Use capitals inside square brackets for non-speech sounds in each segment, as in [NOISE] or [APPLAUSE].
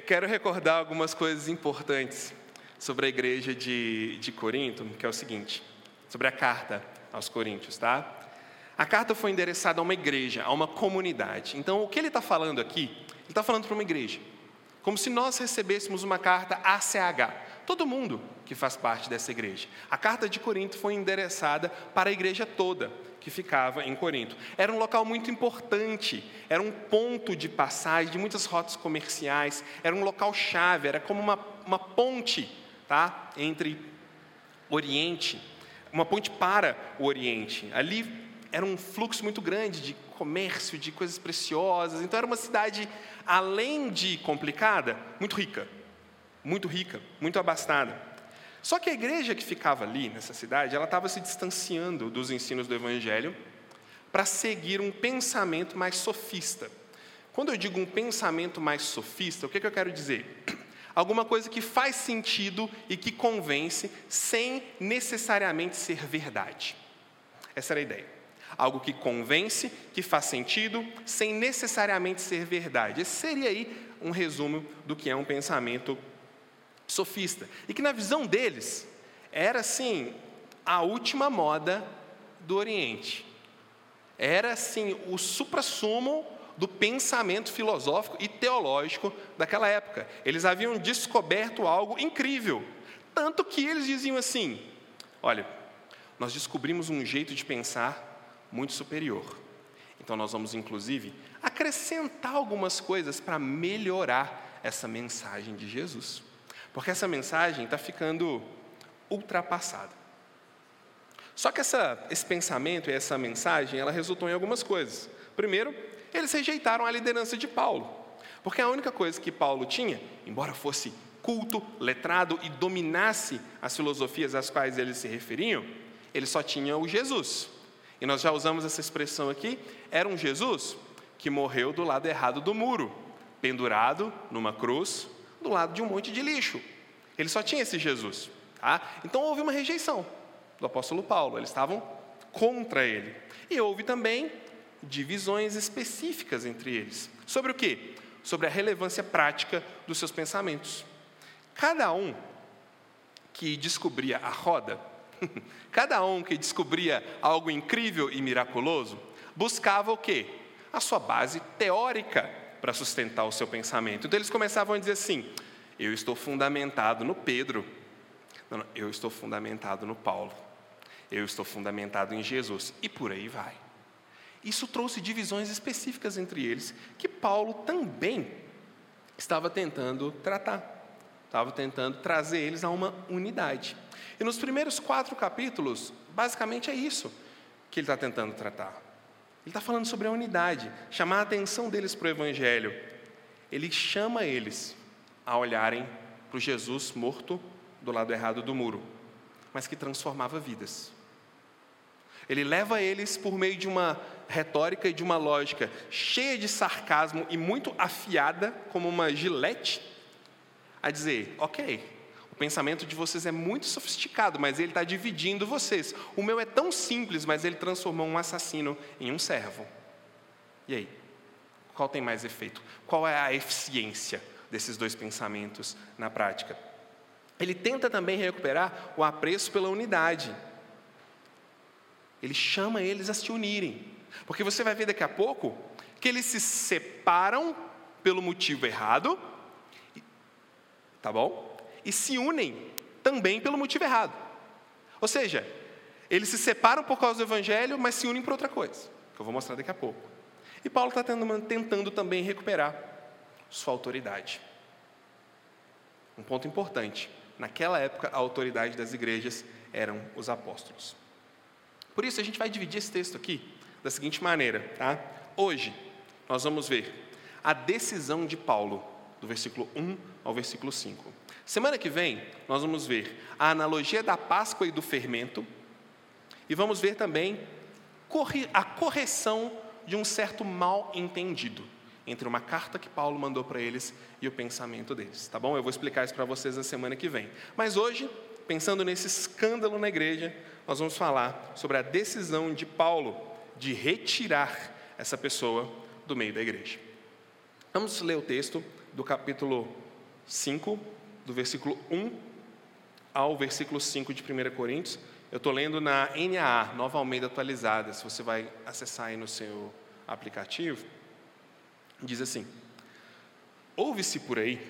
Eu quero recordar algumas coisas importantes sobre a igreja de, de Corinto, que é o seguinte, sobre a carta aos Coríntios, tá? A carta foi endereçada a uma igreja, a uma comunidade. Então, o que ele está falando aqui? Ele está falando para uma igreja. Como se nós recebêssemos uma carta ACH, todo mundo que faz parte dessa igreja. A carta de Corinto foi endereçada para a igreja toda que ficava em Corinto. Era um local muito importante, era um ponto de passagem de muitas rotas comerciais, era um local chave, era como uma, uma ponte tá? entre Oriente, uma ponte para o Oriente. Ali era um fluxo muito grande de comércio, de coisas preciosas. Então era uma cidade, além de complicada, muito rica. Muito rica, muito abastada. Só que a igreja que ficava ali, nessa cidade, ela estava se distanciando dos ensinos do Evangelho para seguir um pensamento mais sofista. Quando eu digo um pensamento mais sofista, o que, que eu quero dizer? [CLEARS THROAT] Alguma coisa que faz sentido e que convence sem necessariamente ser verdade. Essa era a ideia. Algo que convence, que faz sentido, sem necessariamente ser verdade. Esse seria aí um resumo do que é um pensamento sofista. E que na visão deles era assim a última moda do Oriente. Era assim o suprassumo do pensamento filosófico e teológico daquela época. Eles haviam descoberto algo incrível, tanto que eles diziam assim: olha, nós descobrimos um jeito de pensar muito superior. Então nós vamos inclusive acrescentar algumas coisas para melhorar essa mensagem de Jesus. Porque essa mensagem está ficando ultrapassada. Só que essa, esse pensamento e essa mensagem, ela resultou em algumas coisas. Primeiro, eles rejeitaram a liderança de Paulo. Porque a única coisa que Paulo tinha, embora fosse culto, letrado e dominasse as filosofias às quais eles se referiam, ele só tinha o Jesus. E nós já usamos essa expressão aqui, era um Jesus que morreu do lado errado do muro, pendurado numa cruz, do lado de um monte de lixo. Ele só tinha esse Jesus. Tá? Então houve uma rejeição do apóstolo Paulo, eles estavam contra ele. E houve também divisões específicas entre eles. Sobre o quê? Sobre a relevância prática dos seus pensamentos. Cada um que descobria a roda, [LAUGHS] cada um que descobria algo incrível e miraculoso, buscava o quê? A sua base teórica para sustentar o seu pensamento. Então eles começavam a dizer assim: eu estou fundamentado no Pedro, não, não, eu estou fundamentado no Paulo, eu estou fundamentado em Jesus, e por aí vai. Isso trouxe divisões específicas entre eles, que Paulo também estava tentando tratar, estava tentando trazer eles a uma unidade. E nos primeiros quatro capítulos, basicamente é isso que ele está tentando tratar. Ele está falando sobre a unidade, chamar a atenção deles para o Evangelho. Ele chama eles a olharem para o Jesus morto do lado errado do muro, mas que transformava vidas. Ele leva eles por meio de uma retórica e de uma lógica cheia de sarcasmo e muito afiada, como uma gilete, a dizer: ok, pensamento de vocês é muito sofisticado, mas ele está dividindo vocês. O meu é tão simples, mas ele transformou um assassino em um servo. E aí? Qual tem mais efeito? Qual é a eficiência desses dois pensamentos na prática? Ele tenta também recuperar o apreço pela unidade. Ele chama eles a se unirem. Porque você vai ver daqui a pouco que eles se separam pelo motivo errado. Tá bom? E se unem também pelo motivo errado. Ou seja, eles se separam por causa do Evangelho, mas se unem por outra coisa, que eu vou mostrar daqui a pouco. E Paulo está tentando também recuperar sua autoridade. Um ponto importante: naquela época, a autoridade das igrejas eram os apóstolos. Por isso, a gente vai dividir esse texto aqui da seguinte maneira, tá? Hoje, nós vamos ver a decisão de Paulo, do versículo 1 ao versículo 5. Semana que vem, nós vamos ver a analogia da Páscoa e do fermento, e vamos ver também a correção de um certo mal entendido entre uma carta que Paulo mandou para eles e o pensamento deles, tá bom? Eu vou explicar isso para vocês na semana que vem. Mas hoje, pensando nesse escândalo na igreja, nós vamos falar sobre a decisão de Paulo de retirar essa pessoa do meio da igreja. Vamos ler o texto do capítulo 5, do versículo 1 ao versículo 5 de 1 Coríntios. Eu estou lendo na NAA, Nova Almeida Atualizada, se você vai acessar aí no seu aplicativo. Diz assim: Ouve-se por aí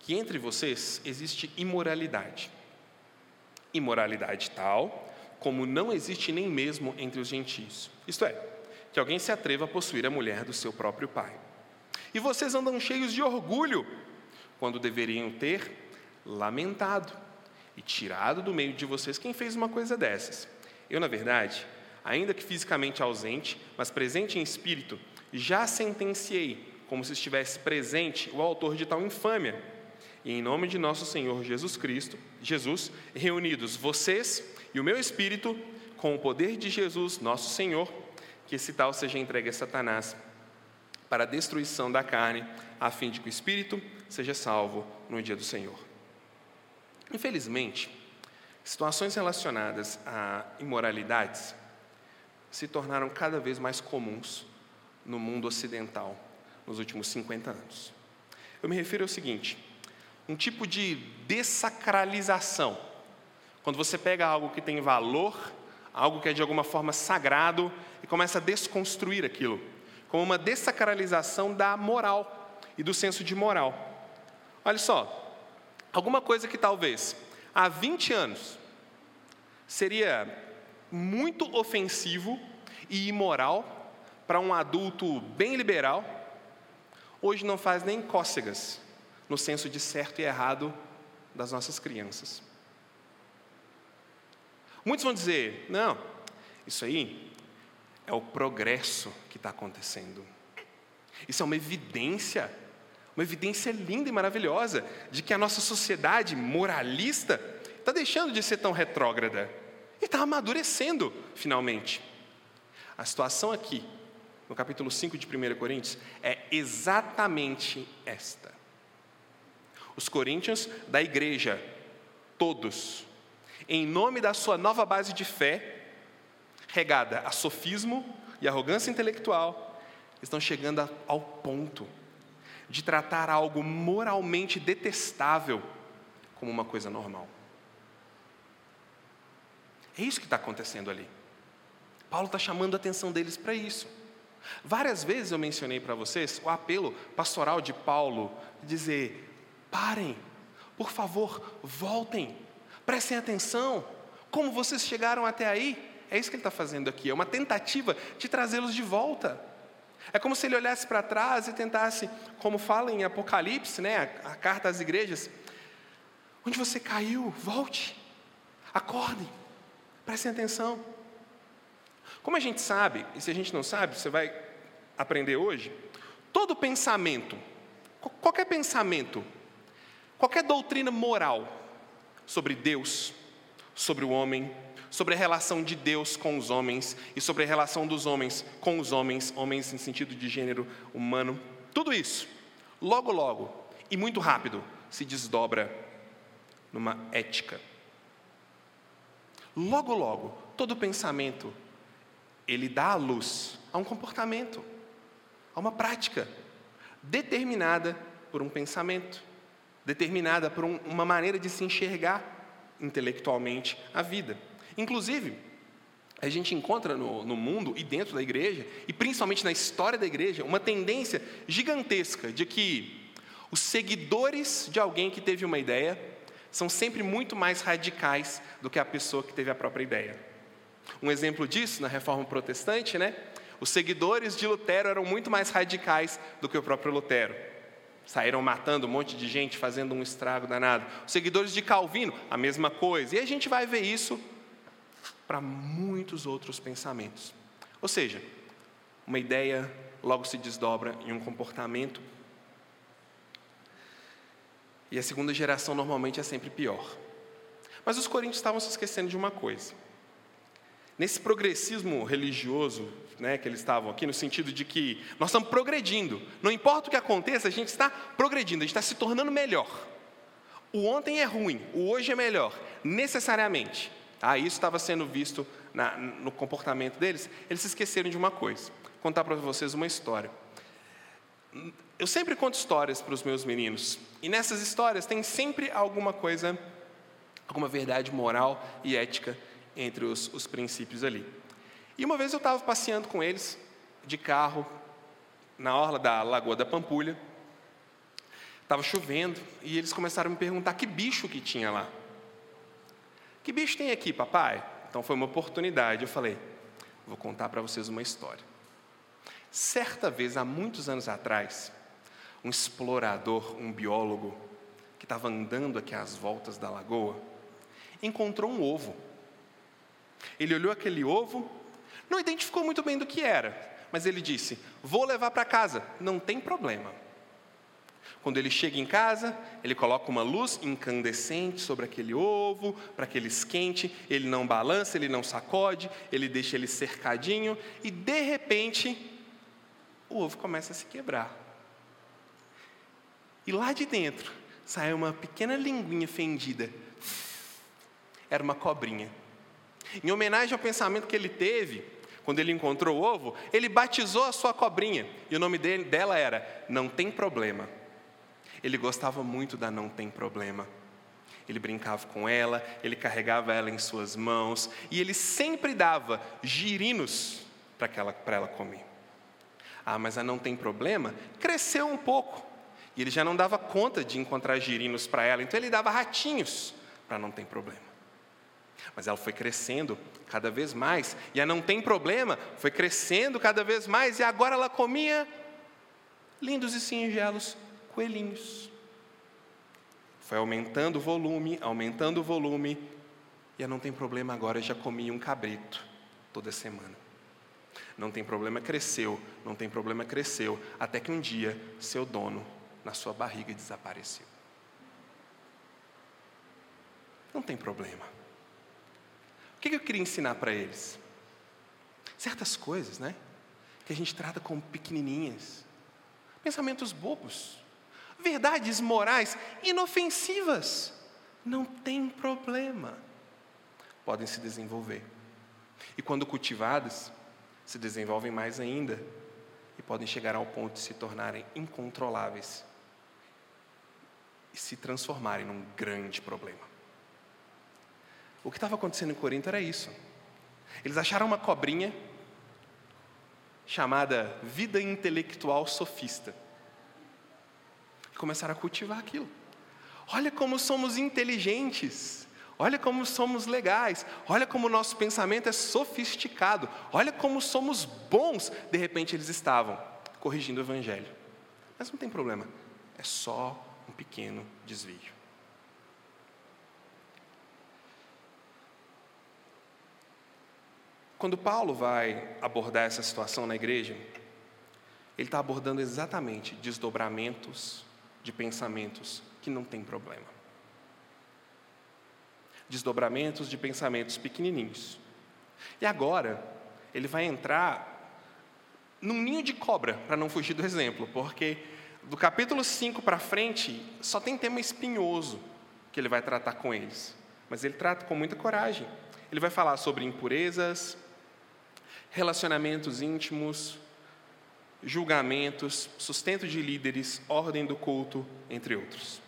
que entre vocês existe imoralidade. Imoralidade tal como não existe nem mesmo entre os gentios. Isto é, que alguém se atreva a possuir a mulher do seu próprio pai. E vocês andam cheios de orgulho, quando deveriam ter lamentado e tirado do meio de vocês quem fez uma coisa dessas. Eu, na verdade, ainda que fisicamente ausente, mas presente em espírito, já sentenciei, como se estivesse presente, o autor de tal infâmia. E em nome de nosso Senhor Jesus Cristo, Jesus, reunidos vocês e o meu espírito, com o poder de Jesus, nosso Senhor, que esse tal seja entregue a Satanás para a destruição da carne, a fim de que o espírito seja salvo no dia do Senhor. Infelizmente, situações relacionadas a imoralidades se tornaram cada vez mais comuns no mundo ocidental nos últimos 50 anos. Eu me refiro ao seguinte: um tipo de dessacralização quando você pega algo que tem valor, algo que é de alguma forma sagrado, e começa a desconstruir aquilo, como uma dessacralização da moral e do senso de moral. Olha só, alguma coisa que talvez há 20 anos seria muito ofensivo e imoral para um adulto bem liberal, hoje não faz nem cócegas no senso de certo e errado das nossas crianças. Muitos vão dizer: não, isso aí é o progresso que está acontecendo. Isso é uma evidência, uma evidência linda e maravilhosa de que a nossa sociedade moralista está deixando de ser tão retrógrada e está amadurecendo finalmente. A situação aqui, no capítulo 5 de 1 Coríntios, é exatamente esta. Os coríntios da igreja, todos, em nome da sua nova base de fé, regada a sofismo e arrogância intelectual, estão chegando ao ponto de tratar algo moralmente detestável como uma coisa normal. É isso que está acontecendo ali. Paulo está chamando a atenção deles para isso. Várias vezes eu mencionei para vocês o apelo pastoral de Paulo, dizer: parem, por favor, voltem Prestem atenção. Como vocês chegaram até aí? É isso que ele está fazendo aqui. É uma tentativa de trazê-los de volta. É como se ele olhasse para trás e tentasse, como fala em Apocalipse, né, a, a carta às igrejas, onde você caiu, volte, acordem, prestem atenção. Como a gente sabe, e se a gente não sabe, você vai aprender hoje, todo pensamento, qualquer pensamento, qualquer doutrina moral, sobre Deus, sobre o homem, sobre a relação de Deus com os homens e sobre a relação dos homens com os homens, homens em sentido de gênero humano. Tudo isso, logo, logo e muito rápido, se desdobra numa ética. Logo, logo, todo pensamento ele dá a luz a um comportamento, a uma prática determinada por um pensamento determinada por um, uma maneira de se enxergar intelectualmente a vida. Inclusive, a gente encontra no, no, mundo e dentro da igreja, e principalmente na história da igreja, uma tendência gigantesca de que os seguidores de alguém que teve uma ideia são sempre muito mais radicais do que a pessoa que teve a própria ideia. Um exemplo disso, na reforma protestante, né? Os seguidores de Lutero eram muito mais radicais do que o próprio Lutero saíram matando um monte de gente, fazendo um estrago danado. Os seguidores de Calvino, a mesma coisa. E a gente vai ver isso para muitos outros pensamentos. Ou seja, uma ideia logo se desdobra em um comportamento. E a segunda geração normalmente é sempre pior. Mas os coríntios estavam se esquecendo de uma coisa. Nesse progressismo religioso né, que eles estavam aqui, no sentido de que nós estamos progredindo. Não importa o que aconteça, a gente está progredindo, a gente está se tornando melhor. O ontem é ruim, o hoje é melhor, necessariamente. Ah, isso estava sendo visto na, no comportamento deles. Eles se esqueceram de uma coisa. Vou contar para vocês uma história. eu sempre conto histórias para os meus meninos, e nessas histórias tem sempre alguma coisa, alguma verdade moral e ética entre os, os princípios ali. E uma vez eu estava passeando com eles, de carro, na orla da Lagoa da Pampulha, estava chovendo, e eles começaram a me perguntar que bicho que tinha lá. Que bicho tem aqui, papai? Então foi uma oportunidade, eu falei, vou contar para vocês uma história. Certa vez, há muitos anos atrás, um explorador, um biólogo, que estava andando aqui às voltas da lagoa, encontrou um ovo. Ele olhou aquele ovo, não identificou muito bem do que era, mas ele disse: Vou levar para casa, não tem problema. Quando ele chega em casa, ele coloca uma luz incandescente sobre aquele ovo, para que ele esquente, ele não balança, ele não sacode, ele deixa ele cercadinho, e de repente, o ovo começa a se quebrar. E lá de dentro saiu uma pequena linguinha fendida. Era uma cobrinha. Em homenagem ao pensamento que ele teve, quando ele encontrou o ovo, ele batizou a sua cobrinha. E o nome dele, dela era Não Tem Problema. Ele gostava muito da Não Tem Problema. Ele brincava com ela, ele carregava ela em suas mãos e ele sempre dava girinos para ela comer. Ah, mas a Não Tem Problema cresceu um pouco. E ele já não dava conta de encontrar girinos para ela, então ele dava ratinhos para não ter problema. Mas ela foi crescendo cada vez mais, e a não tem problema foi crescendo cada vez mais, e agora ela comia lindos e singelos coelhinhos. Foi aumentando o volume, aumentando o volume, e não tem problema agora já comia um cabrito toda semana. Não tem problema, cresceu, não tem problema, cresceu, até que um dia seu dono na sua barriga desapareceu. Não tem problema. O que eu queria ensinar para eles? Certas coisas, né? Que a gente trata como pequenininhas, pensamentos bobos, verdades morais inofensivas. Não tem problema. Podem se desenvolver. E quando cultivadas, se desenvolvem mais ainda e podem chegar ao ponto de se tornarem incontroláveis e se transformarem num grande problema. O que estava acontecendo em Corinto era isso. Eles acharam uma cobrinha chamada vida intelectual sofista. Começaram a cultivar aquilo. Olha como somos inteligentes. Olha como somos legais. Olha como o nosso pensamento é sofisticado. Olha como somos bons. De repente eles estavam corrigindo o evangelho. Mas não tem problema. É só um pequeno desvio. Quando Paulo vai abordar essa situação na igreja, ele está abordando exatamente desdobramentos de pensamentos que não tem problema. Desdobramentos de pensamentos pequenininhos. E agora, ele vai entrar num ninho de cobra, para não fugir do exemplo, porque do capítulo 5 para frente, só tem tema espinhoso que ele vai tratar com eles. Mas ele trata com muita coragem. Ele vai falar sobre impurezas, relacionamentos íntimos, julgamentos, sustento de líderes, ordem do culto, entre outros.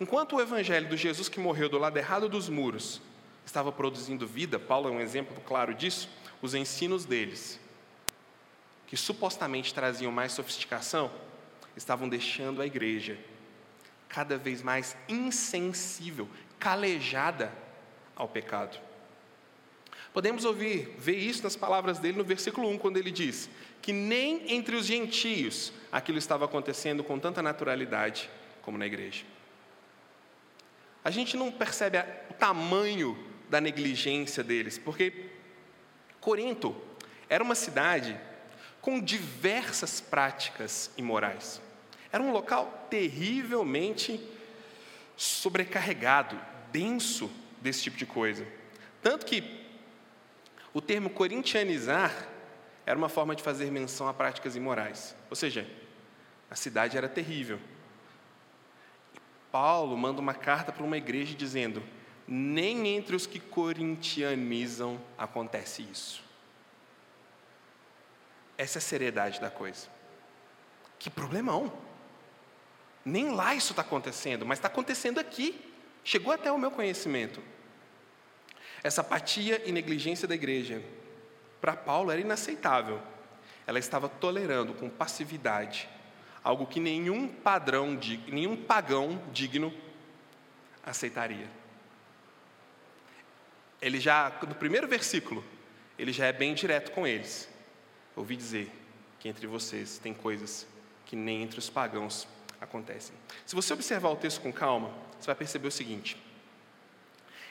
Enquanto o evangelho do Jesus que morreu do lado errado dos muros estava produzindo vida, Paulo é um exemplo claro disso, os ensinos deles, que supostamente traziam mais sofisticação, estavam deixando a igreja cada vez mais insensível, calejada ao pecado. Podemos ouvir, ver isso nas palavras dele no versículo 1, quando ele diz que nem entre os gentios aquilo estava acontecendo com tanta naturalidade como na igreja. A gente não percebe o tamanho da negligência deles, porque Corinto era uma cidade com diversas práticas imorais. Era um local terrivelmente sobrecarregado, denso desse tipo de coisa. Tanto que o termo corintianizar era uma forma de fazer menção a práticas imorais. Ou seja, a cidade era terrível. Paulo manda uma carta para uma igreja dizendo: nem entre os que corintianizam acontece isso. Essa é a seriedade da coisa. Que problemão. Nem lá isso está acontecendo, mas está acontecendo aqui. Chegou até o meu conhecimento. Essa apatia e negligência da igreja, para Paulo, era inaceitável. Ela estava tolerando com passividade algo que nenhum padrão, nenhum pagão digno aceitaria. Ele já, no primeiro versículo, ele já é bem direto com eles. Ouvi dizer que entre vocês tem coisas que nem entre os pagãos acontecem. Se você observar o texto com calma, você vai perceber o seguinte: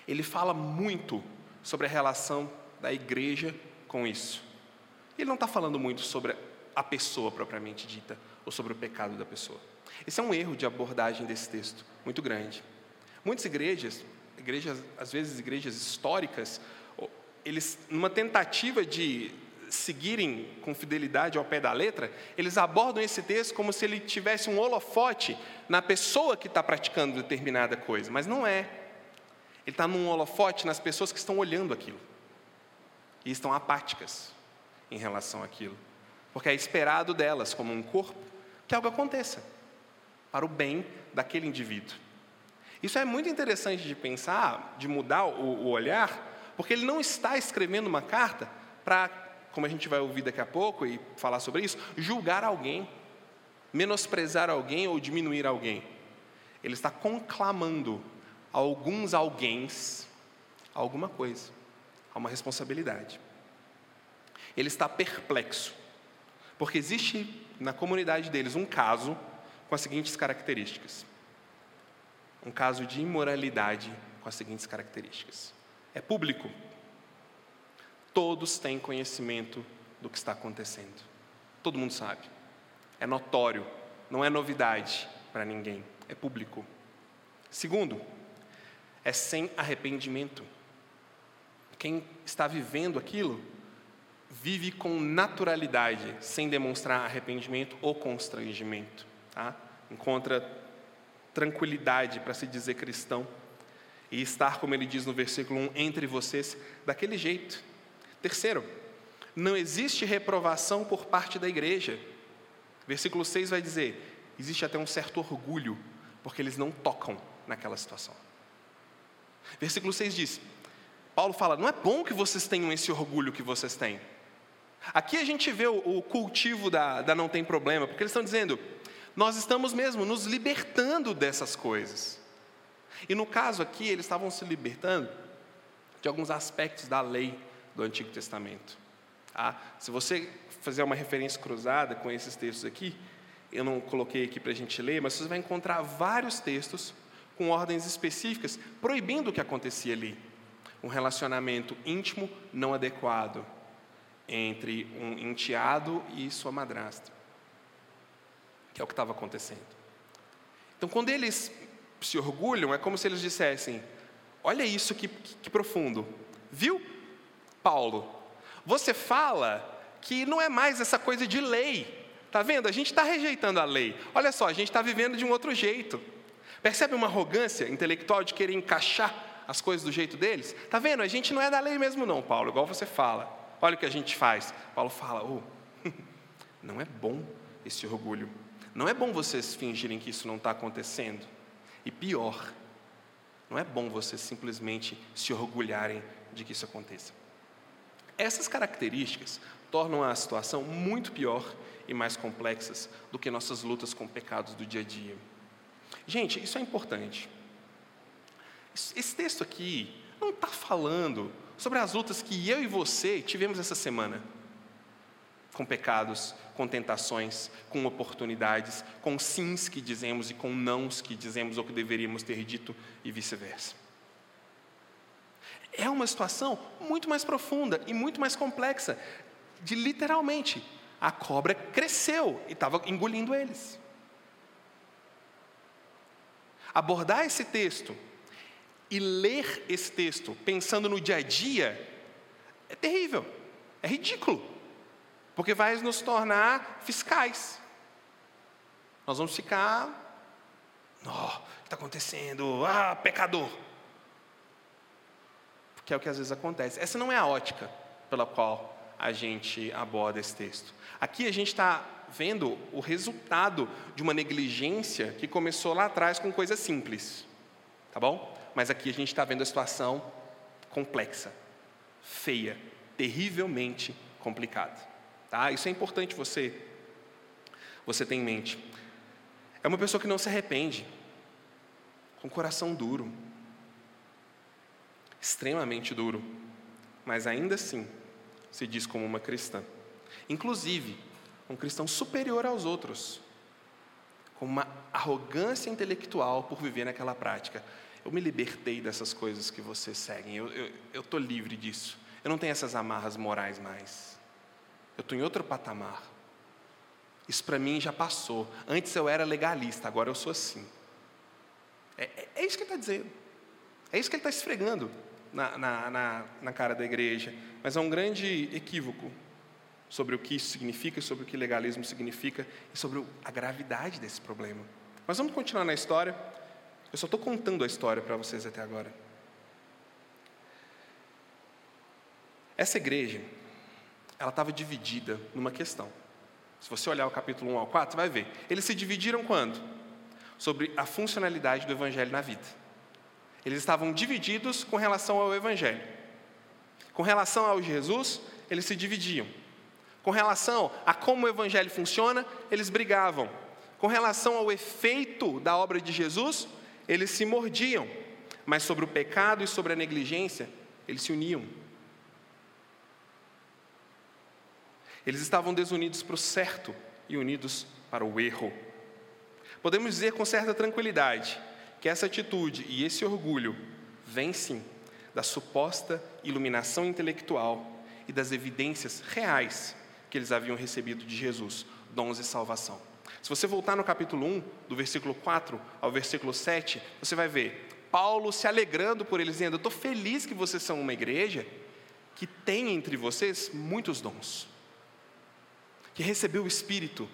ele fala muito sobre a relação da igreja com isso. Ele não está falando muito sobre a pessoa propriamente dita, ou sobre o pecado da pessoa. Esse é um erro de abordagem desse texto, muito grande. Muitas igrejas, igrejas, às vezes igrejas históricas, eles, numa tentativa de seguirem com fidelidade ao pé da letra, eles abordam esse texto como se ele tivesse um holofote na pessoa que está praticando determinada coisa, mas não é. Ele está num holofote nas pessoas que estão olhando aquilo e estão apáticas em relação àquilo, porque é esperado delas, como um corpo, que algo aconteça para o bem daquele indivíduo. Isso é muito interessante de pensar, de mudar o, o olhar, porque ele não está escrevendo uma carta para, como a gente vai ouvir daqui a pouco e falar sobre isso, julgar alguém, menosprezar alguém ou diminuir alguém. Ele está conclamando alguns alguéms alguma coisa, a uma responsabilidade. Ele está perplexo, porque existe na comunidade deles um caso com as seguintes características: um caso de imoralidade com as seguintes características. É público. Todos têm conhecimento do que está acontecendo. Todo mundo sabe. É notório, não é novidade para ninguém, é público. Segundo, é sem arrependimento. Quem está vivendo aquilo vive com naturalidade, sem demonstrar arrependimento ou constrangimento. Tá? Encontra tranquilidade para se dizer cristão e estar, como ele diz no versículo 1, entre vocês daquele jeito. Terceiro, não existe reprovação por parte da igreja. Versículo 6 vai dizer: existe até um certo orgulho, porque eles não tocam naquela situação. Versículo 6 diz: Paulo fala, não é bom que vocês tenham esse orgulho que vocês têm. Aqui a gente vê o, cultivo da, da não tem problema, porque eles estão dizendo, nós estamos mesmo nos libertando dessas coisas. E no caso aqui, eles estavam se libertando de alguns aspectos da lei do Antigo Testamento. Ah, se você fazer uma referência cruzada com esses textos aqui, eu não coloquei aqui para a gente ler, mas você vai encontrar vários textos com ordens específicas proibindo o que acontecia ali. Um relacionamento íntimo não adequado, entre um enteado e sua madrasta, que é o que estava acontecendo. Então, quando eles se orgulham, é como se eles dissessem: Olha isso que, que, que profundo, viu, Paulo? Você fala que não é mais essa coisa de lei, tá vendo? A gente está rejeitando a lei. Olha só, a gente está vivendo de um outro jeito. Percebe uma arrogância intelectual de querer encaixar as coisas do jeito deles? Tá vendo? A gente não é da lei mesmo, não, Paulo, igual você fala. Olha o que a gente faz. Paulo fala: oh, [LAUGHS] não é bom esse orgulho. Não é bom vocês fingirem que isso não está acontecendo. E pior, não é bom vocês simplesmente se orgulharem de que isso aconteça. Essas características tornam a situação muito pior e mais complexas do que nossas lutas com pecados do dia a dia. Gente, isso é importante. Esse texto aqui não está falando sobre as lutas que eu e você tivemos essa semana com pecados, com tentações, com oportunidades, com sims que dizemos e com nãos que dizemos ou que deveríamos ter dito e vice-versa. É uma situação muito mais profunda e muito mais complexa, de literalmente a cobra cresceu e estava engolindo eles. Abordar esse texto e ler esse texto pensando no dia a dia é terrível, é ridículo, porque vai nos tornar fiscais. Nós vamos ficar, oh, o que está acontecendo? Ah, pecador. Porque é o que às vezes acontece. Essa não é a ótica pela qual a gente aborda esse texto. Aqui a gente está vendo o resultado de uma negligência que começou lá atrás com coisas simples, tá bom? Mas aqui a gente está vendo a situação complexa, feia, terrivelmente complicada. Tá? Isso é importante você você ter em mente. É uma pessoa que não se arrepende, com coração duro, extremamente duro, mas ainda assim se diz como uma cristã. Inclusive, um cristão superior aos outros, com uma arrogância intelectual por viver naquela prática. Eu me libertei dessas coisas que vocês seguem, eu estou livre disso. Eu não tenho essas amarras morais mais. Eu estou em outro patamar. Isso para mim já passou. Antes eu era legalista, agora eu sou assim. É, é, é isso que ele está dizendo. É isso que ele está esfregando na, na, na, na cara da igreja. Mas é um grande equívoco sobre o que isso significa, sobre o que legalismo significa e sobre a gravidade desse problema. Mas vamos continuar na história. Eu só estou contando a história para vocês até agora. Essa igreja, ela estava dividida numa questão. Se você olhar o capítulo 1 ao 4, você vai ver. Eles se dividiram quando? Sobre a funcionalidade do evangelho na vida. Eles estavam divididos com relação ao evangelho. Com relação ao Jesus, eles se dividiam. Com relação a como o evangelho funciona, eles brigavam. Com relação ao efeito da obra de Jesus, eles se mordiam. Mas sobre o pecado e sobre a negligência, eles se uniam. Eles estavam desunidos para o certo e unidos para o erro. Podemos dizer com certa tranquilidade que essa atitude e esse orgulho vêm sim da suposta iluminação intelectual e das evidências reais que eles haviam recebido de Jesus, dons e salvação. Se você voltar no capítulo 1, do versículo 4 ao versículo 7, você vai ver Paulo se alegrando por eles, dizendo: Eu estou feliz que vocês são uma igreja que tem entre vocês muitos dons que recebeu o Espírito.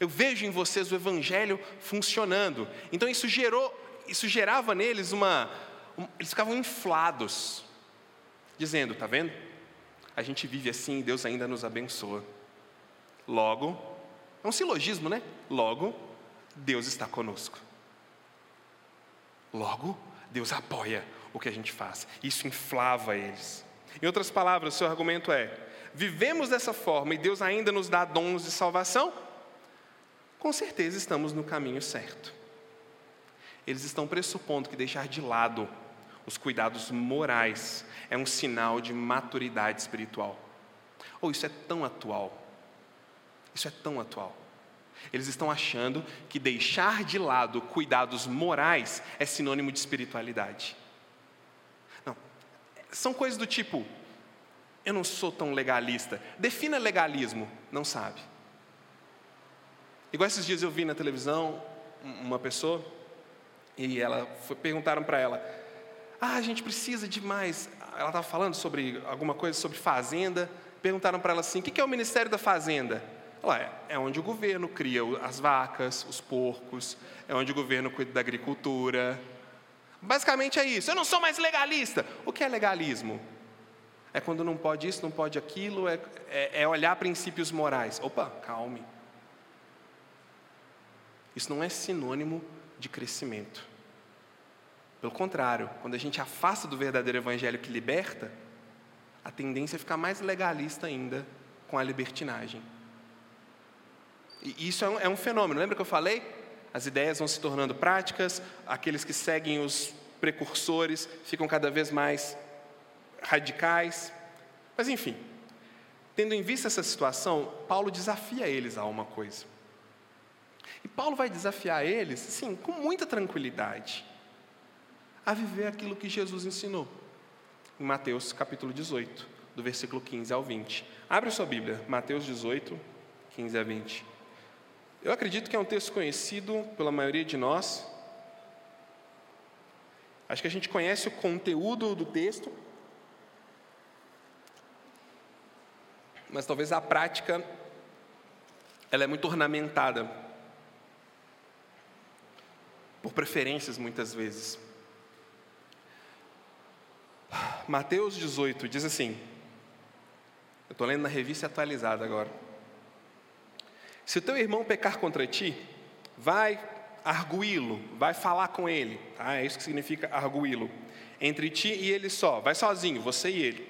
Eu vejo em vocês o Evangelho funcionando. Então isso gerou, isso gerava neles uma, um, eles ficavam inflados, dizendo, tá vendo? A gente vive assim e Deus ainda nos abençoa. Logo, é um silogismo, né? Logo, Deus está conosco. Logo, Deus apoia o que a gente faz. Isso inflava eles. Em outras palavras, seu argumento é: vivemos dessa forma e Deus ainda nos dá dons de salvação, com certeza estamos no caminho certo. Eles estão pressupondo que deixar de lado os cuidados morais é um sinal de maturidade espiritual. Ou oh, isso é tão atual. Isso é tão atual. Eles estão achando que deixar de lado cuidados morais é sinônimo de espiritualidade. Não. São coisas do tipo: eu não sou tão legalista. Defina legalismo. Não sabe. Igual esses dias eu vi na televisão uma pessoa e ela foi, perguntaram para ela: Ah, a gente precisa de mais. Ela estava falando sobre alguma coisa sobre fazenda. Perguntaram para ela assim: O que é o Ministério da Fazenda? É, é onde o governo cria as vacas, os porcos, é onde o governo cuida da agricultura. Basicamente é isso. Eu não sou mais legalista. O que é legalismo? é quando não pode isso, não pode aquilo, é, é, é olhar princípios morais. Opa, calme. Isso não é sinônimo de crescimento. Pelo contrário, quando a gente afasta do verdadeiro evangelho que liberta, a tendência é ficar mais legalista ainda com a libertinagem. E isso é um, é um fenômeno. Lembra que eu falei? As ideias vão se tornando práticas, aqueles que seguem os precursores ficam cada vez mais radicais. Mas enfim, tendo em vista essa situação, Paulo desafia eles a uma coisa. E Paulo vai desafiar eles, sim, com muita tranquilidade, a viver aquilo que Jesus ensinou. Em Mateus capítulo 18, do versículo 15 ao 20. Abre sua Bíblia, Mateus 18, 15 a 20. Eu acredito que é um texto conhecido pela maioria de nós. Acho que a gente conhece o conteúdo do texto, mas talvez a prática ela é muito ornamentada por preferências muitas vezes. Mateus 18 diz assim: Eu estou lendo na revista atualizada agora. Se o teu irmão pecar contra ti, vai arguí-lo, vai falar com ele. Tá? É isso que significa arguí-lo. Entre ti e ele só, vai sozinho, você e ele.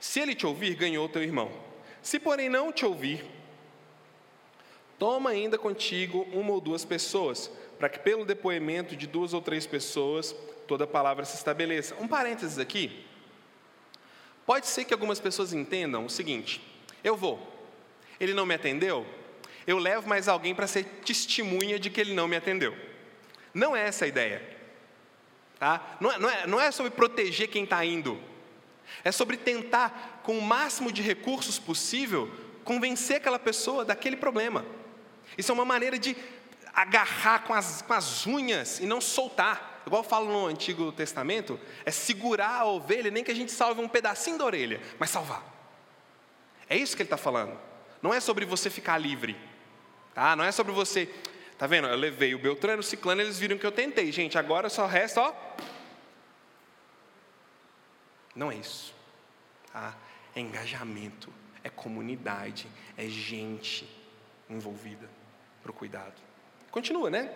Se ele te ouvir, ganhou teu irmão. Se porém não te ouvir, toma ainda contigo uma ou duas pessoas, para que pelo depoimento de duas ou três pessoas toda palavra se estabeleça. Um parênteses aqui. Pode ser que algumas pessoas entendam o seguinte: eu vou, ele não me atendeu, eu levo mais alguém para ser testemunha de que ele não me atendeu. Não é essa a ideia. Tá? Não, é, não, é, não é sobre proteger quem está indo, é sobre tentar, com o máximo de recursos possível, convencer aquela pessoa daquele problema. Isso é uma maneira de agarrar com as, com as unhas e não soltar. Igual eu falo no Antigo Testamento, é segurar a ovelha, nem que a gente salve um pedacinho da orelha, mas salvar. É isso que ele está falando. Não é sobre você ficar livre. Tá? Não é sobre você. Tá vendo? Eu levei o Beltrano, o Ciclano, eles viram que eu tentei. Gente, agora só resta, ó. Não é isso. Tá? É engajamento, é comunidade, é gente envolvida para o cuidado. Continua, né?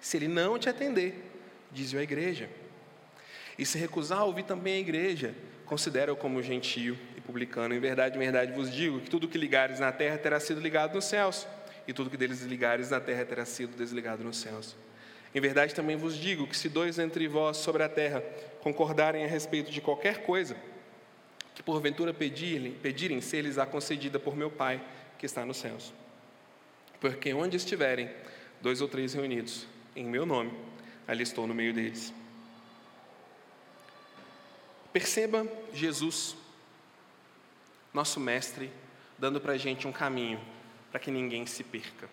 Se ele não te atender, diz a igreja. E se recusar a ouvir também a igreja, considera-o como gentio e publicano. Em verdade, em verdade vos digo que tudo que ligares na terra terá sido ligado nos céus, e tudo que deles desligares na terra terá sido desligado nos céus. Em verdade também vos digo que se dois entre vós sobre a terra concordarem a respeito de qualquer coisa, que porventura pedirem, pedirem se lhes a concedida por meu Pai que está nos céus. Porque onde estiverem dois ou três reunidos em meu nome, ali estou no meio deles. Perceba Jesus, nosso mestre, dando para a gente um caminho para que ninguém se perca.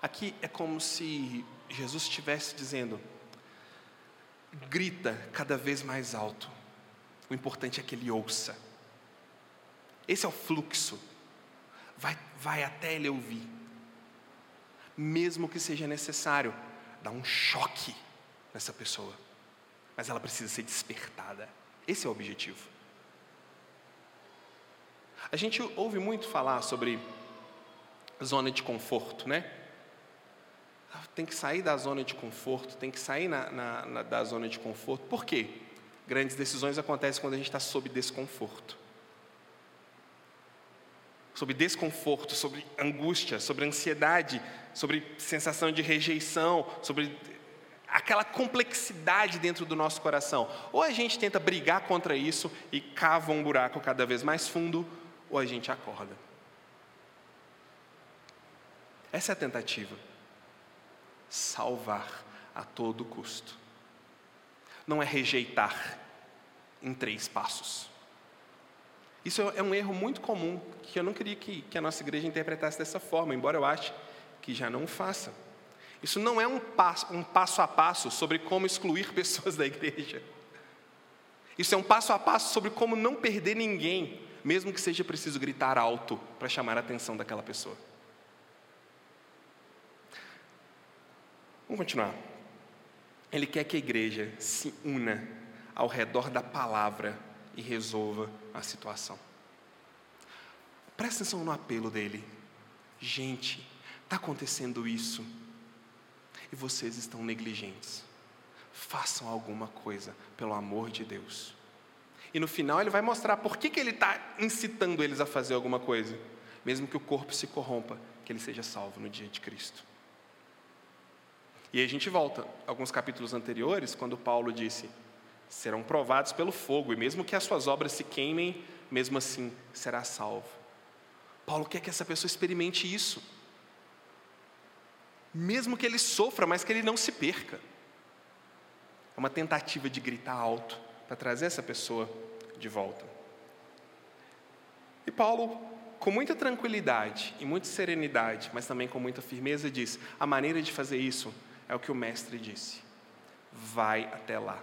Aqui é como se Jesus estivesse dizendo: grita cada vez mais alto, o importante é que ele ouça. Esse é o fluxo, vai, vai até ele ouvir, mesmo que seja necessário dar um choque nessa pessoa, mas ela precisa ser despertada. Esse é o objetivo. A gente ouve muito falar sobre zona de conforto, né? Tem que sair da zona de conforto, tem que sair na, na, na, da zona de conforto. Por quê? Grandes decisões acontecem quando a gente está sob desconforto. Sobre desconforto, sobre angústia, sobre ansiedade, sobre sensação de rejeição, sobre aquela complexidade dentro do nosso coração. Ou a gente tenta brigar contra isso e cava um buraco cada vez mais fundo, ou a gente acorda. Essa é a tentativa. Salvar a todo custo. Não é rejeitar em três passos. Isso é um erro muito comum, que eu não queria que, que a nossa igreja interpretasse dessa forma, embora eu ache que já não faça. Isso não é um passo, um passo a passo sobre como excluir pessoas da igreja. Isso é um passo a passo sobre como não perder ninguém mesmo que seja preciso gritar alto para chamar a atenção daquela pessoa. Vamos continuar. Ele quer que a igreja se una ao redor da palavra e resolva a situação. Presta atenção no apelo dele. Gente, está acontecendo isso e vocês estão negligentes. Façam alguma coisa, pelo amor de Deus. E no final ele vai mostrar por que, que ele está incitando eles a fazer alguma coisa, mesmo que o corpo se corrompa, que ele seja salvo no dia de Cristo. E aí a gente volta alguns capítulos anteriores, quando Paulo disse: serão provados pelo fogo, e mesmo que as suas obras se queimem, mesmo assim será salvo. Paulo quer que essa pessoa experimente isso, mesmo que ele sofra, mas que ele não se perca. É uma tentativa de gritar alto para trazer essa pessoa de volta. E Paulo, com muita tranquilidade e muita serenidade, mas também com muita firmeza, diz: a maneira de fazer isso é o que o mestre disse. Vai até lá.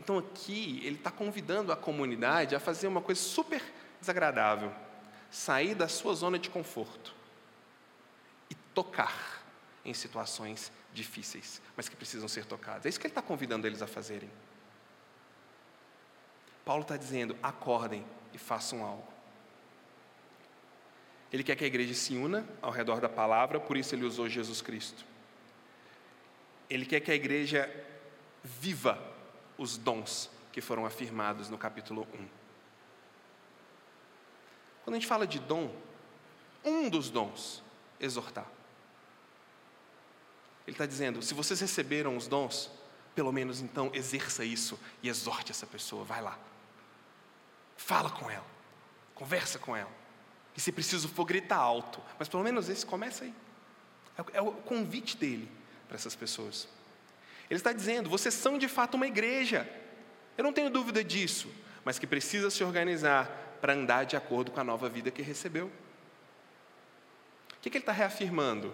Então aqui ele está convidando a comunidade a fazer uma coisa super desagradável: sair da sua zona de conforto e tocar em situações difíceis, mas que precisam ser tocadas. É isso que ele está convidando eles a fazerem. Paulo está dizendo: acordem e façam algo. Ele quer que a igreja se una ao redor da palavra, por isso ele usou Jesus Cristo. Ele quer que a igreja viva os dons que foram afirmados no capítulo 1. Quando a gente fala de dom, um dos dons, exortar. Ele está dizendo: se vocês receberam os dons, pelo menos então exerça isso e exorte essa pessoa, vai lá. Fala com ela, conversa com ela. E se preciso for, grita alto. Mas pelo menos esse começa aí. É, é o convite dele para essas pessoas. Ele está dizendo: vocês são de fato uma igreja. Eu não tenho dúvida disso, mas que precisa se organizar para andar de acordo com a nova vida que recebeu. O que, que ele está reafirmando?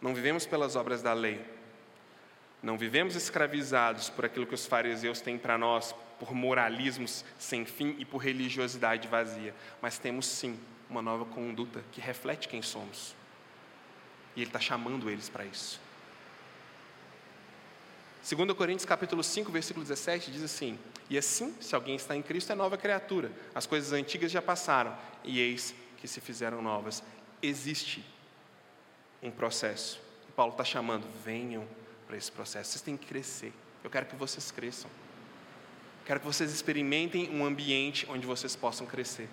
Não vivemos pelas obras da lei, não vivemos escravizados por aquilo que os fariseus têm para nós, por moralismos sem fim e por religiosidade vazia, mas temos sim uma nova conduta que reflete quem somos. E Ele está chamando eles para isso. 2 Coríntios capítulo 5, versículo 17 diz assim: E assim, se alguém está em Cristo, é nova criatura. As coisas antigas já passaram, e eis que se fizeram novas. Existe um processo. E Paulo está chamando, venham para esse processo. Vocês têm que crescer. Eu quero que vocês cresçam. Quero que vocês experimentem um ambiente onde vocês possam crescer.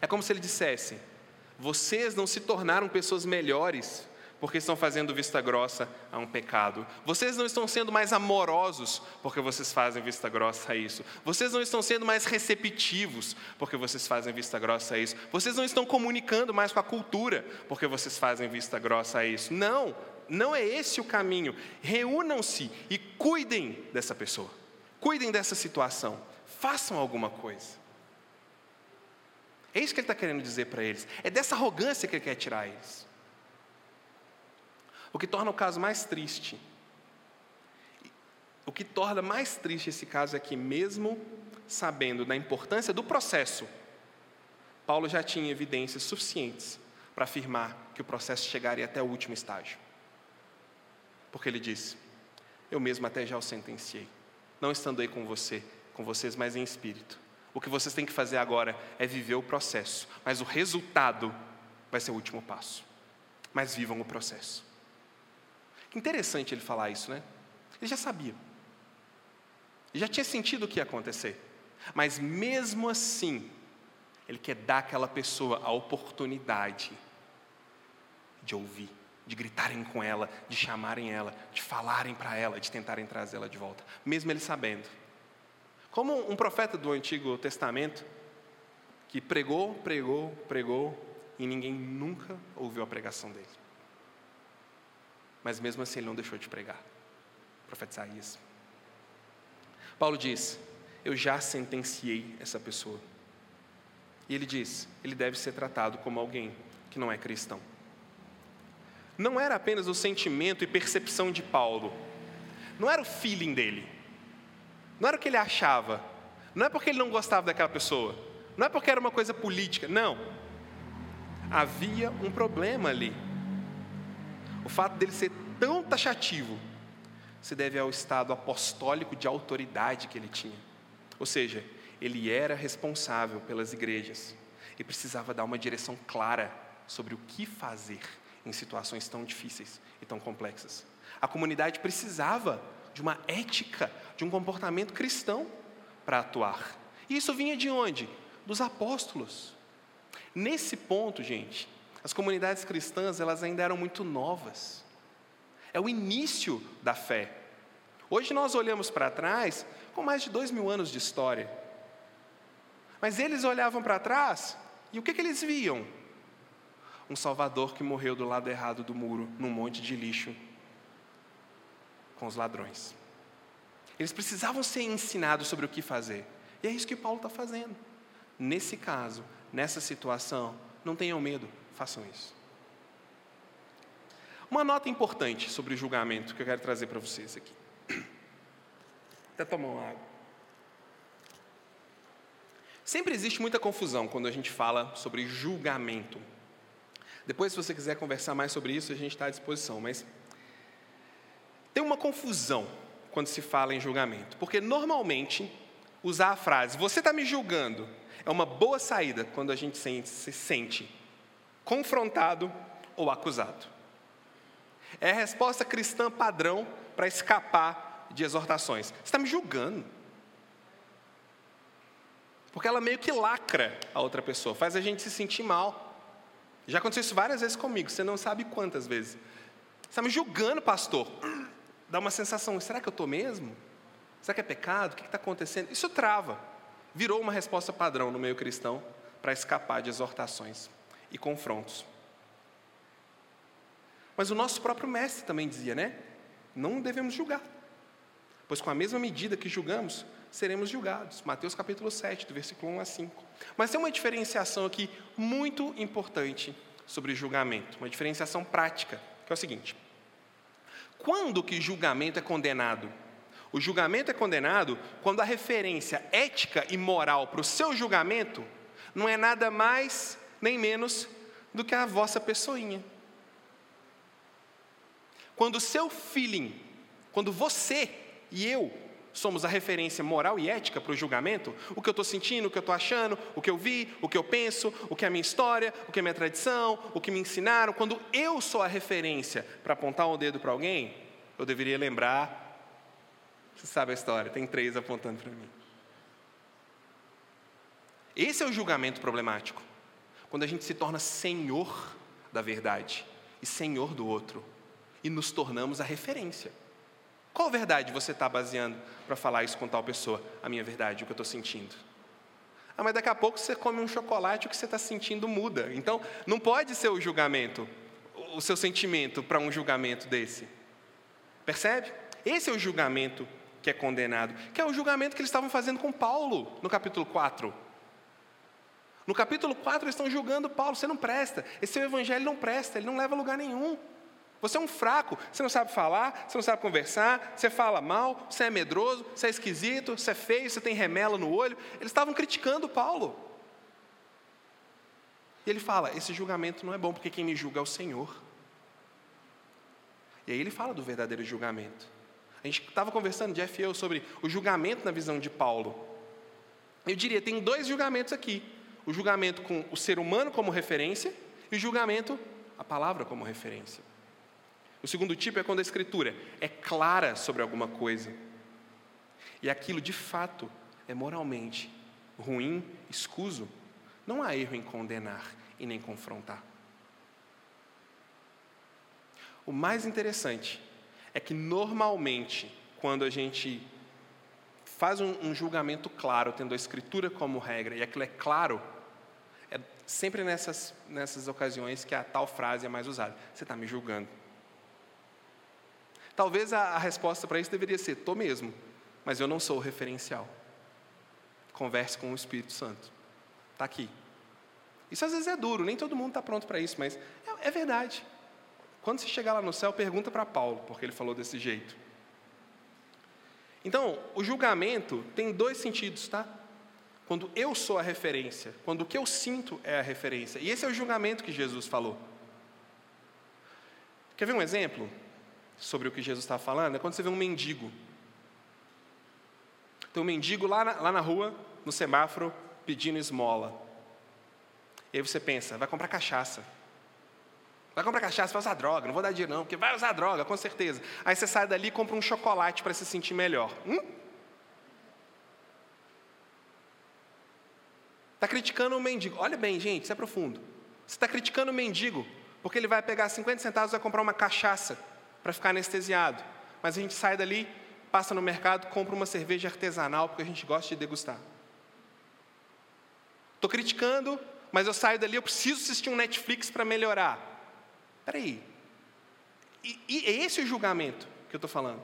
É como se ele dissesse: vocês não se tornaram pessoas melhores porque estão fazendo vista grossa a um pecado. Vocês não estão sendo mais amorosos porque vocês fazem vista grossa a isso. Vocês não estão sendo mais receptivos porque vocês fazem vista grossa a isso. Vocês não estão comunicando mais com a cultura porque vocês fazem vista grossa a isso. Não, não é esse o caminho. Reúnam-se e cuidem dessa pessoa. Cuidem dessa situação. Façam alguma coisa. É isso que ele está querendo dizer para eles. É dessa arrogância que ele quer tirar eles. O que torna o caso mais triste. O que torna mais triste esse caso é que, mesmo sabendo da importância do processo, Paulo já tinha evidências suficientes para afirmar que o processo chegaria até o último estágio. Porque ele disse: Eu mesmo até já o sentenciei, não estando aí com você, com vocês, mas em espírito. O que vocês têm que fazer agora é viver o processo, mas o resultado vai ser o último passo. Mas vivam o processo. Interessante ele falar isso, né? Ele já sabia. Ele já tinha sentido o que ia acontecer. Mas mesmo assim, ele quer dar àquela pessoa a oportunidade de ouvir, de gritarem com ela, de chamarem ela, de falarem para ela, de tentarem trazê-la de volta, mesmo ele sabendo. Como um profeta do Antigo Testamento, que pregou, pregou, pregou, e ninguém nunca ouviu a pregação dele mas mesmo assim ele não deixou de pregar. O profeta Isaías. Paulo diz: Eu já sentenciei essa pessoa. E ele diz: ele deve ser tratado como alguém que não é cristão. Não era apenas o sentimento e percepção de Paulo, não era o feeling dele, não era o que ele achava, não é porque ele não gostava daquela pessoa, não é porque era uma coisa política, não. Havia um problema ali. O fato dele ser tão taxativo se deve ao estado apostólico de autoridade que ele tinha. Ou seja, ele era responsável pelas igrejas e precisava dar uma direção clara sobre o que fazer em situações tão difíceis e tão complexas. A comunidade precisava de uma ética, de um comportamento cristão para atuar. E isso vinha de onde? Dos apóstolos. Nesse ponto, gente, as comunidades cristãs, elas ainda eram muito novas. É o início da fé. Hoje nós olhamos para trás com mais de dois mil anos de história. Mas eles olhavam para trás e o que, que eles viam? Um Salvador que morreu do lado errado do muro, num monte de lixo, com os ladrões. Eles precisavam ser ensinados sobre o que fazer. E é isso que Paulo está fazendo. Nesse caso, nessa situação, não tenham medo, façam isso. Uma nota importante sobre o julgamento que eu quero trazer para vocês aqui. [CLEARS THROAT] Até tomar uma água. Sempre existe muita confusão quando a gente fala sobre julgamento. Depois, se você quiser conversar mais sobre isso, a gente está à disposição. Mas tem uma confusão quando se fala em julgamento, porque normalmente usar a frase, você está me julgando, é uma boa saída quando a gente se sente confrontado ou acusado. É a resposta cristã padrão para escapar de exortações. Você está me julgando. Porque ela meio que lacra a outra pessoa, faz a gente se sentir mal. Já aconteceu isso várias vezes comigo, você não sabe quantas vezes. Você está me julgando, pastor. [CLEARS THROAT] Dá uma sensação, será que eu estou mesmo? Será que é pecado? O que está acontecendo? Isso trava. Virou uma resposta padrão no meio cristão para escapar de exortações e confrontos. Mas o nosso próprio mestre também dizia, né? Não devemos julgar, pois com a mesma medida que julgamos, seremos julgados. Mateus capítulo 7, do versículo 1 a 5. Mas tem uma diferenciação aqui muito importante sobre julgamento, uma diferenciação prática, que é o seguinte: quando que julgamento é condenado? O julgamento é condenado quando a referência ética e moral para o seu julgamento não é nada mais nem menos do que a vossa pessoinha. Quando o seu feeling, quando você e eu somos a referência moral e ética para o julgamento, o que eu estou sentindo, o que eu estou achando, o que eu vi, o que eu penso, o que é a minha história, o que é a minha tradição, o que me ensinaram, quando eu sou a referência para apontar o um dedo para alguém, eu deveria lembrar. Você sabe a história, tem três apontando para mim. Esse é o julgamento problemático. Quando a gente se torna senhor da verdade e senhor do outro e nos tornamos a referência. Qual verdade você está baseando para falar isso com tal pessoa? A minha verdade, o que eu estou sentindo. Ah, mas daqui a pouco você come um chocolate, o que você está sentindo muda. Então, não pode ser o julgamento, o seu sentimento para um julgamento desse. Percebe? Esse é o julgamento que é condenado, que é o julgamento que eles estavam fazendo com Paulo no capítulo 4. No capítulo 4, eles estão julgando Paulo, você não presta, esse seu evangelho não presta, ele não leva a lugar nenhum. Você é um fraco, você não sabe falar, você não sabe conversar, você fala mal, você é medroso, você é esquisito, você é feio, você tem remela no olho. Eles estavam criticando Paulo. E ele fala: esse julgamento não é bom, porque quem me julga é o Senhor. E aí ele fala do verdadeiro julgamento. A gente estava conversando, Jeff e eu, sobre o julgamento na visão de Paulo. Eu diria, tem dois julgamentos aqui: o julgamento com o ser humano como referência e o julgamento, a palavra como referência. O segundo tipo é quando a escritura é clara sobre alguma coisa e aquilo de fato é moralmente ruim, escuso. Não há erro em condenar e nem confrontar. O mais interessante é que normalmente, quando a gente faz um, um, julgamento claro, tendo a escritura como regra, e aquilo é claro, é sempre nessas, nessas ocasiões que a tal frase é mais usada. Você está me julgando. Talvez a, a resposta para isso deveria ser: estou mesmo, mas eu não sou o referencial. Converse com o Espírito Santo. Está aqui. Isso às vezes é duro, nem todo mundo está pronto para isso, mas é, é verdade. Quando você chegar lá no céu, pergunta para Paulo, porque ele falou desse jeito. Então, o julgamento tem dois sentidos, tá? Quando eu sou a referência, quando o que eu sinto é a referência. E esse é o julgamento que Jesus falou. Quer ver um exemplo? Sobre o que Jesus está falando é quando você vê um mendigo. Tem um mendigo lá na, lá na rua, no semáforo, pedindo esmola. E aí você pensa, vai comprar cachaça. Vai comprar cachaça, vai usar droga, não vou dar dinheiro não, porque vai usar droga, com certeza. Aí você sai dali e compra um chocolate para se sentir melhor. Hum? Está criticando o mendigo. Olha bem, gente, isso é profundo. Você está criticando o mendigo, porque ele vai pegar 50 centavos e vai comprar uma cachaça para ficar anestesiado. Mas a gente sai dali, passa no mercado, compra uma cerveja artesanal, porque a gente gosta de degustar. Estou criticando, mas eu saio dali, eu preciso assistir um Netflix para melhorar. Espera aí. E, e é esse o julgamento que eu estou falando.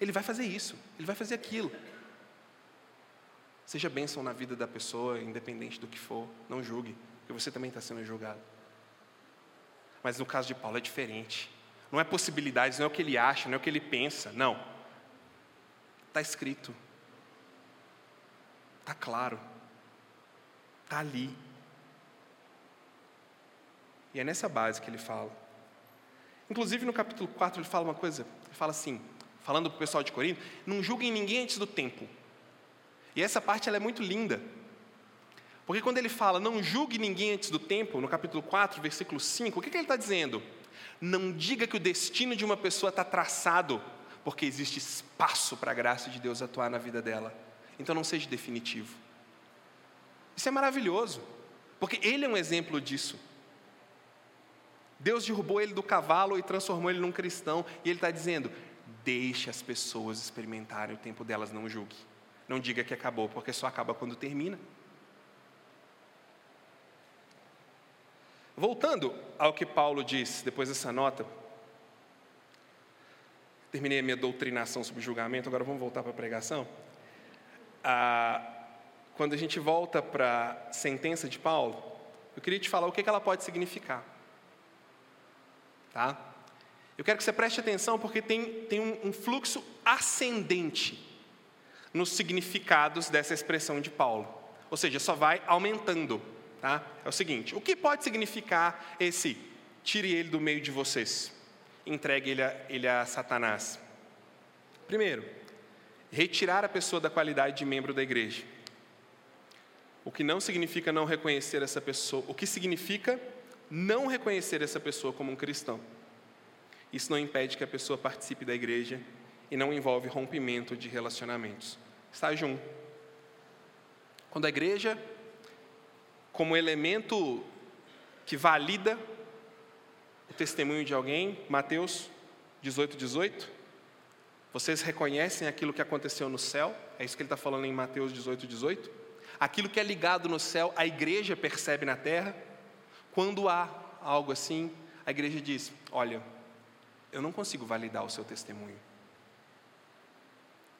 Ele vai fazer isso, ele vai fazer aquilo. Seja bênção na vida da pessoa, independente do que for, não julgue, porque você também está sendo julgado. Mas no caso de Paulo é diferente. Não é possibilidades, não é o que ele acha, não é o que ele pensa. Não. Está escrito. Está claro. Está ali. E é nessa base que ele fala. Inclusive no capítulo 4 ele fala uma coisa, ele fala assim, falando para o pessoal de Corinto, não julguem ninguém antes do tempo. E essa parte ela é muito linda. Porque quando ele fala, não julgue ninguém antes do tempo, no capítulo 4, versículo 5, o que, que ele está dizendo? Não diga que o destino de uma pessoa está traçado, porque existe espaço para a graça de Deus atuar na vida dela. Então não seja definitivo. Isso é maravilhoso, porque ele é um exemplo disso. Deus derrubou ele do cavalo e transformou ele num cristão, e ele está dizendo: deixe as pessoas experimentarem o tempo delas, não julgue. Não diga que acabou, porque só acaba quando termina. Voltando ao que Paulo diz depois dessa nota, terminei a minha doutrinação sobre julgamento, agora vamos voltar para a pregação. Ah, quando a gente volta para a sentença de Paulo, eu queria te falar o que, que ela pode significar. Tá? Eu quero que você preste atenção porque tem, tem um, um fluxo ascendente nos significados dessa expressão de Paulo. Ou seja, só vai aumentando. Tá? É o seguinte: o que pode significar esse tire ele do meio de vocês, entregue ele a, ele a Satanás? Primeiro, retirar a pessoa da qualidade de membro da igreja. O que não significa não reconhecer essa pessoa, o que significa não reconhecer essa pessoa como um cristão. Isso não impede que a pessoa participe da igreja e não envolve rompimento de relacionamentos. Estágio 1. Quando a igreja como elemento que valida o testemunho de alguém, Mateus 18, 18. Vocês reconhecem aquilo que aconteceu no céu? É isso que ele está falando em Mateus 18, 18. Aquilo que é ligado no céu, a igreja percebe na terra. Quando há algo assim, a igreja diz: Olha, eu não consigo validar o seu testemunho.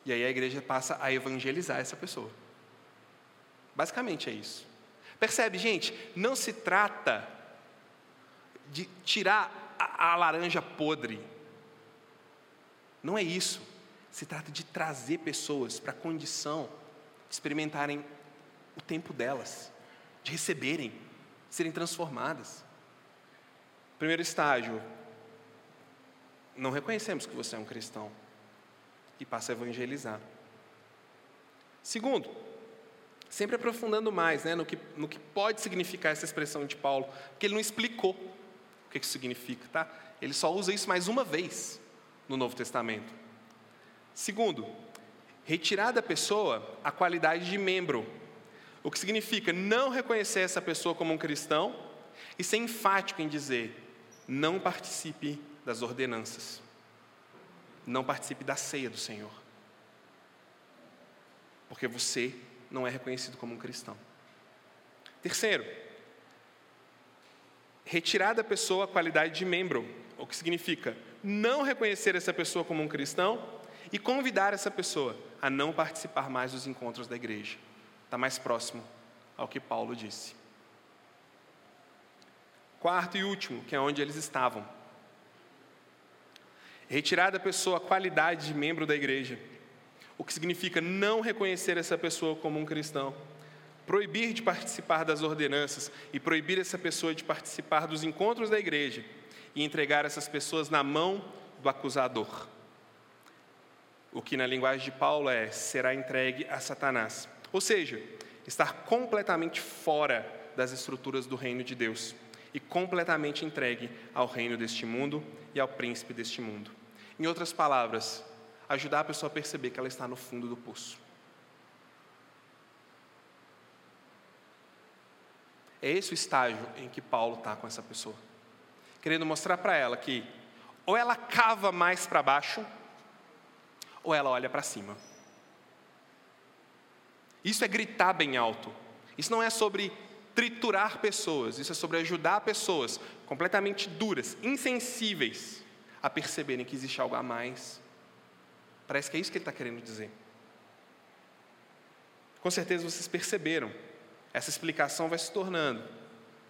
E aí a igreja passa a evangelizar essa pessoa. Basicamente é isso. Percebe, gente? Não se trata de tirar a, a laranja podre. Não é isso. Se trata de trazer pessoas para a condição de experimentarem o tempo delas, de receberem, de serem transformadas. Primeiro estágio, não reconhecemos que você é um cristão e passa a evangelizar. Segundo, Sempre aprofundando mais né, no, que, no que pode significar essa expressão de Paulo, porque ele não explicou o que isso significa, tá? Ele só usa isso mais uma vez no Novo Testamento. Segundo, retirar da pessoa a qualidade de membro, o que significa não reconhecer essa pessoa como um cristão e ser enfático em dizer: não participe das ordenanças, não participe da ceia do Senhor, porque você não é reconhecido como um cristão. Terceiro, retirar da pessoa a qualidade de membro, o que significa não reconhecer essa pessoa como um cristão e convidar essa pessoa a não participar mais dos encontros da igreja. Está mais próximo ao que Paulo disse. Quarto e último, que é onde eles estavam. Retirar da pessoa a qualidade de membro da igreja o que significa não reconhecer essa pessoa como um cristão, proibir de participar das ordenanças e proibir essa pessoa de participar dos encontros da igreja e entregar essas pessoas na mão do acusador. O que na linguagem de Paulo é será entregue a Satanás. Ou seja, estar completamente fora das estruturas do reino de Deus e completamente entregue ao reino deste mundo e ao príncipe deste mundo. Em outras palavras, ajudar a pessoa a perceber que ela está no fundo do poço. É esse o estágio em que Paulo está com essa pessoa, querendo mostrar para ela que ou ela cava mais para baixo, ou ela olha para cima. Isso é gritar bem alto. Isso não é sobre triturar pessoas, isso é sobre ajudar pessoas completamente duras, insensíveis, a perceberem que existe algo a mais Parece que é isso que ele está querendo dizer. Com certeza vocês perceberam, essa explicação vai se tornando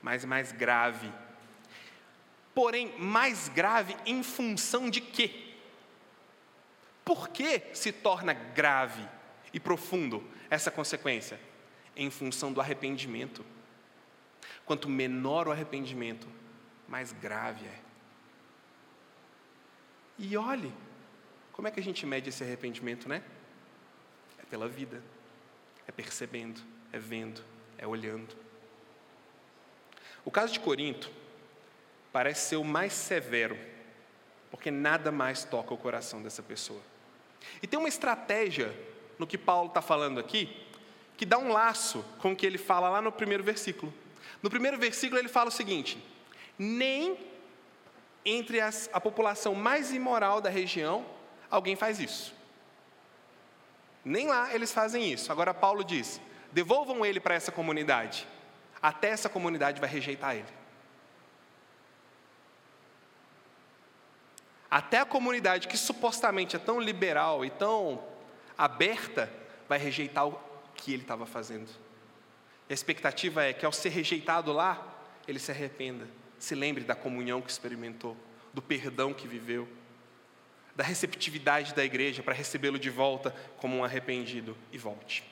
mais e mais grave. Porém, mais grave em função de quê? Por que se torna grave e profundo essa consequência? Em função do arrependimento. Quanto menor o arrependimento, mais grave é. E olhe, como é que a gente mede esse arrependimento, né? É pela vida. é percebendo, é vendo, é olhando. O caso de Corinto parece ser o mais severo, porque nada mais toca o coração dessa pessoa. E tem uma estratégia no que Paulo está falando aqui, que dá um laço com o que ele fala lá no primeiro versículo. No primeiro versículo ele fala o seguinte: nem entre as, a população mais imoral da região alguém faz isso. Nem lá eles fazem isso. Agora Paulo diz: devolvam ele para essa comunidade. Até essa comunidade vai rejeitar ele. Até a comunidade que supostamente é tão liberal e tão aberta vai rejeitar o que ele estava fazendo. A expectativa é que ao ser rejeitado lá, ele se arrependa, se lembre da comunhão que experimentou, do perdão que viveu, da receptividade da igreja para recebê-lo de volta como um arrependido e volte.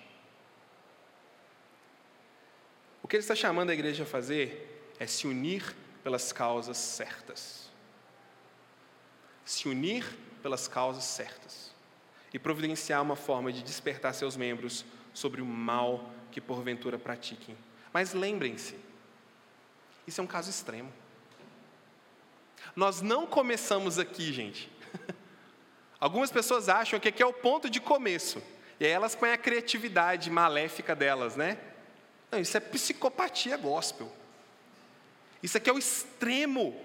O que ele está chamando a igreja a fazer é se unir pelas causas certas se unir pelas causas certas e providenciar uma forma de despertar seus membros sobre o mal que porventura pratiquem. Mas lembrem-se, isso é um caso extremo. Nós não começamos aqui, gente. [LAUGHS] Algumas pessoas acham que aqui é o ponto de começo. E aí elas põem a criatividade maléfica delas, né? Não, isso é psicopatia gospel. Isso aqui é o extremo.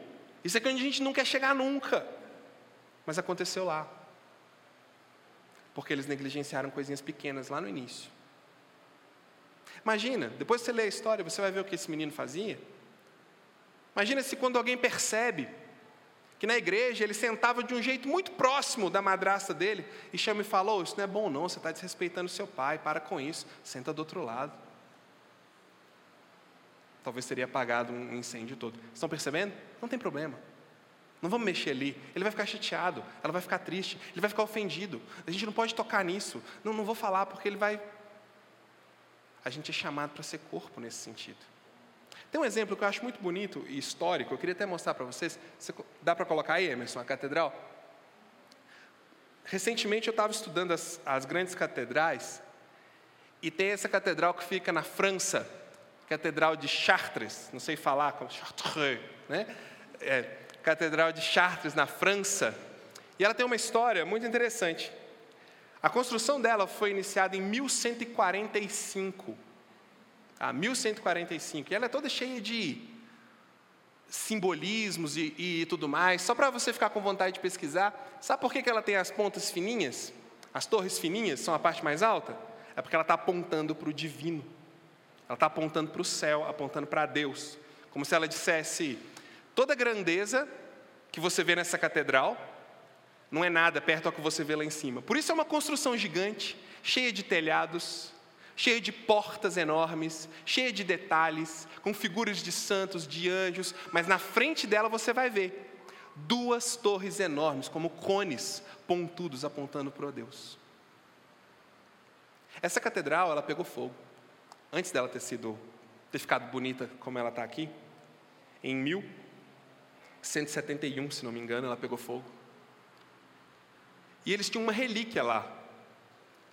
Isso aqui é onde a gente não quer chegar nunca. Mas aconteceu lá. Porque eles negligenciaram coisinhas pequenas lá no início. Imagina, depois que você lê a história, você vai ver o que esse menino fazia. Imagina se quando alguém percebe que na igreja ele sentava de um jeito muito próximo da madrasta dele e chama e fala: oh, Isso não é bom, não, você está desrespeitando seu pai, para com isso, senta do outro lado. Talvez teria apagado um incêndio todo. Estão percebendo? Não tem problema. Não vamos mexer ali. Ele vai ficar chateado, ela vai ficar triste, ele vai ficar ofendido. A gente não pode tocar nisso. Não, não vou falar porque ele vai. A gente é chamado para ser corpo nesse sentido. Tem um exemplo que eu acho muito bonito e histórico, eu queria até mostrar para vocês. Você, dá para colocar aí, Emerson, a catedral? Recentemente eu estava estudando as, as grandes catedrais e tem essa catedral que fica na França, Catedral de Chartres, não sei falar como Chartres, né? É, Catedral de Chartres, na França, e ela tem uma história muito interessante. A construção dela foi iniciada em 1145. Ah, 1145. E ela é toda cheia de simbolismos e, e tudo mais. Só para você ficar com vontade de pesquisar, sabe por que, que ela tem as pontas fininhas? As torres fininhas são a parte mais alta? É porque ela está apontando para o divino. Ela está apontando para o céu, apontando para Deus. Como se ela dissesse: Toda a grandeza que você vê nessa catedral não é nada perto ao que você vê lá em cima. Por isso é uma construção gigante, cheia de telhados, cheia de portas enormes, cheia de detalhes, com figuras de santos, de anjos, mas na frente dela você vai ver duas torres enormes, como cones pontudos apontando para Deus. Essa catedral, ela pegou fogo. Antes dela ter sido ter ficado bonita como ela está aqui, em 1171, se não me engano, ela pegou fogo. E eles tinham uma relíquia lá.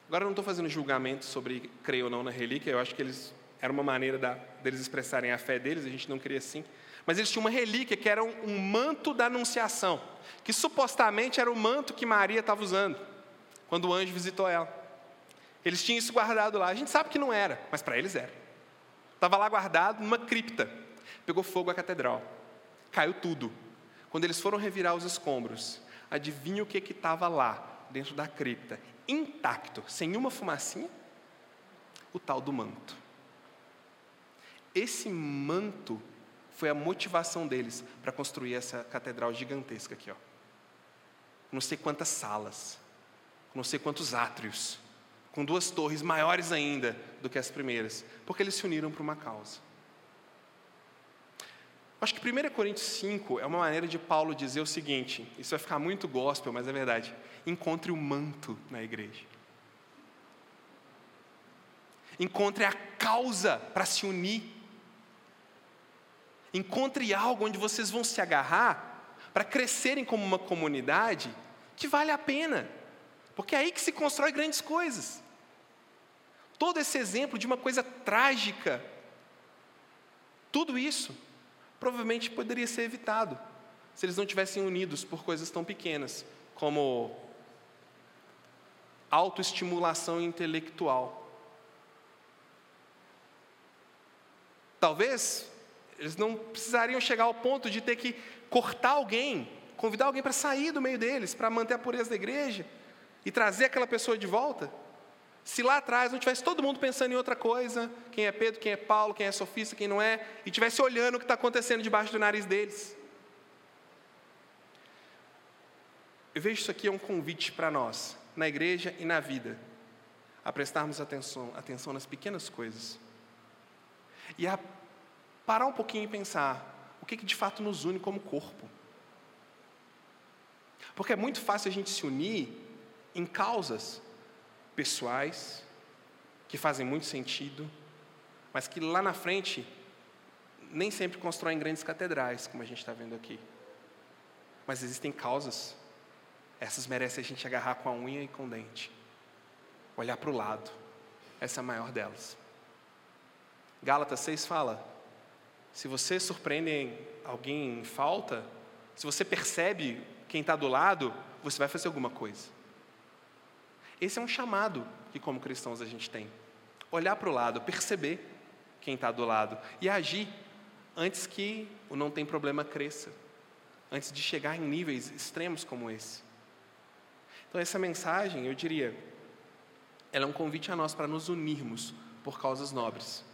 Agora eu não estou fazendo julgamento sobre crer ou não na relíquia, eu acho que eles era uma maneira da, deles expressarem a fé deles, a gente não cria assim. Mas eles tinham uma relíquia que era um, um manto da anunciação, que supostamente era o manto que Maria estava usando quando o anjo visitou ela. Eles tinham isso guardado lá. A gente sabe que não era, mas para eles era. Estava lá guardado numa cripta. Pegou fogo a catedral caiu tudo. Quando eles foram revirar os escombros, adivinha o que estava lá, dentro da cripta, intacto, sem uma fumacinha? O tal do manto. Esse manto foi a motivação deles para construir essa catedral gigantesca aqui, ó. Não sei quantas salas, não sei quantos átrios, com duas torres maiores ainda do que as primeiras, porque eles se uniram para uma causa. Acho que 1 Coríntios 5 é uma maneira de Paulo dizer o seguinte: isso vai ficar muito gospel, mas é verdade. Encontre o manto na igreja. Encontre a causa para se unir. Encontre algo onde vocês vão se agarrar para crescerem como uma comunidade que vale a pena. Porque é aí que se constrói grandes coisas. todo esse exemplo de uma coisa trágica, tudo isso provavelmente poderia ser evitado se eles não tivessem unidos por coisas tão pequenas como autoestimulação intelectual. Talvez eles não precisariam chegar ao ponto de ter que cortar alguém, convidar alguém para sair do meio deles, para manter a pureza da igreja e trazer aquela pessoa de volta. Se lá atrás não tivesse todo mundo pensando em outra coisa, quem é Pedro, quem é Paulo, quem é sofista, quem não é, e tivesse olhando o que está acontecendo debaixo do nariz deles. Eu vejo isso aqui é um convite para nós, na igreja e na vida, a prestarmos atenção, atenção nas pequenas coisas. E a parar um pouquinho e pensar o que, que de fato nos une como corpo. Porque é muito fácil a gente se unir em causas pessoais, que fazem muito sentido, mas que lá na frente nem sempre constroem grandes catedrais, como a gente está vendo aqui. Mas existem causas, essas merecem a gente agarrar com a unha e com o dente, olhar para o lado, essa é a maior delas. Gálatas 6 fala: se você surpreende alguém em falta, se você percebe quem está do lado, você vai fazer alguma coisa. Esse é um chamado que, como cristãos, a gente tem. Olhar para o lado, perceber quem está do lado e agir antes que o não tem problema cresça, antes de chegar em níveis extremos como esse. Então, essa mensagem, eu diria, ela é um convite a nós para nos unirmos por causas nobres,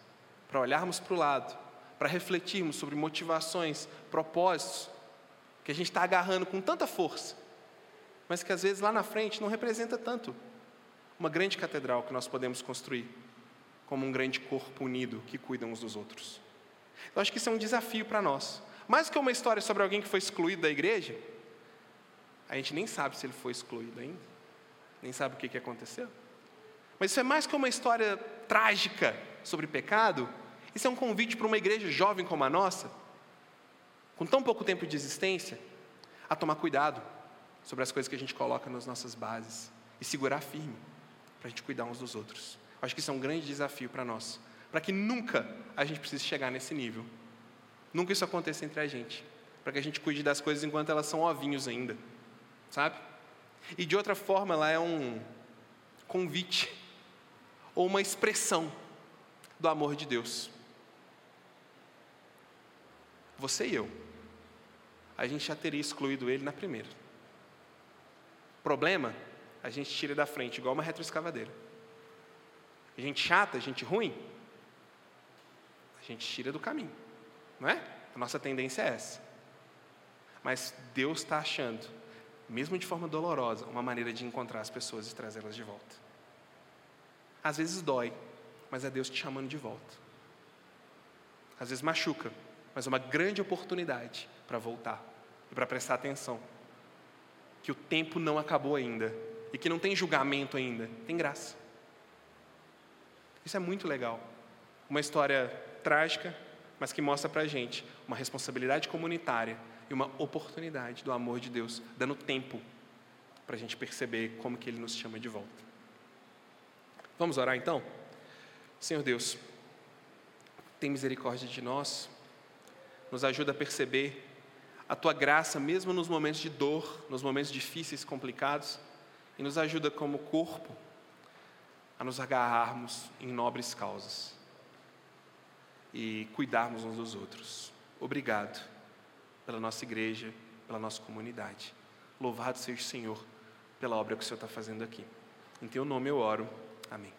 para olharmos para o lado, para refletirmos sobre motivações, propósitos que a gente está agarrando com tanta força, mas que às vezes lá na frente não representa tanto uma grande catedral que nós podemos construir, como um grande corpo unido que cuida uns dos outros. Eu acho que isso é um desafio para nós. Mais que uma história sobre alguém que foi excluído da igreja, a gente nem sabe se ele foi excluído ainda, nem sabe o que, que aconteceu. Mas isso é mais que uma história trágica sobre pecado, isso é um convite para uma igreja jovem como a nossa, com tão pouco tempo de existência, a tomar cuidado sobre as coisas que a gente coloca nas nossas bases e segurar firme para a gente cuidar uns dos outros. Acho que isso é um grande desafio para nós, para que nunca a gente precise chegar nesse nível. Nunca isso aconteça entre a gente, para que a gente cuide das coisas enquanto elas são ovinhos ainda, sabe? E de outra forma, ela é um convite ou uma expressão do amor de Deus. Você e eu, a gente já teria excluído ele na primeira. Problema a gente tira da frente, igual uma retroescavadeira. Gente chata, gente ruim, a gente tira do caminho, não é? A nossa tendência é essa. Mas Deus está achando, mesmo de forma dolorosa, uma maneira de encontrar as pessoas e trazê-las de volta. Às vezes dói, mas é Deus te chamando de volta. Às vezes machuca, mas é uma grande oportunidade para voltar e para prestar atenção. Que o tempo não acabou ainda e que não tem julgamento ainda, tem graça. Isso é muito legal. Uma história trágica, mas que mostra para a gente uma responsabilidade comunitária e uma oportunidade do amor de Deus, dando tempo para a gente perceber como que Ele nos chama de volta. Vamos orar então? Senhor Deus, tem misericórdia de nós, nos ajuda a perceber a Tua graça, mesmo nos momentos de dor, nos momentos difíceis, complicados, e nos ajuda como corpo a nos agarrarmos em nobres causas e cuidarmos uns dos outros. Obrigado pela nossa igreja, pela nossa comunidade. Louvado seja o Senhor pela obra que o Senhor está fazendo aqui. Em teu nome eu oro. Amém.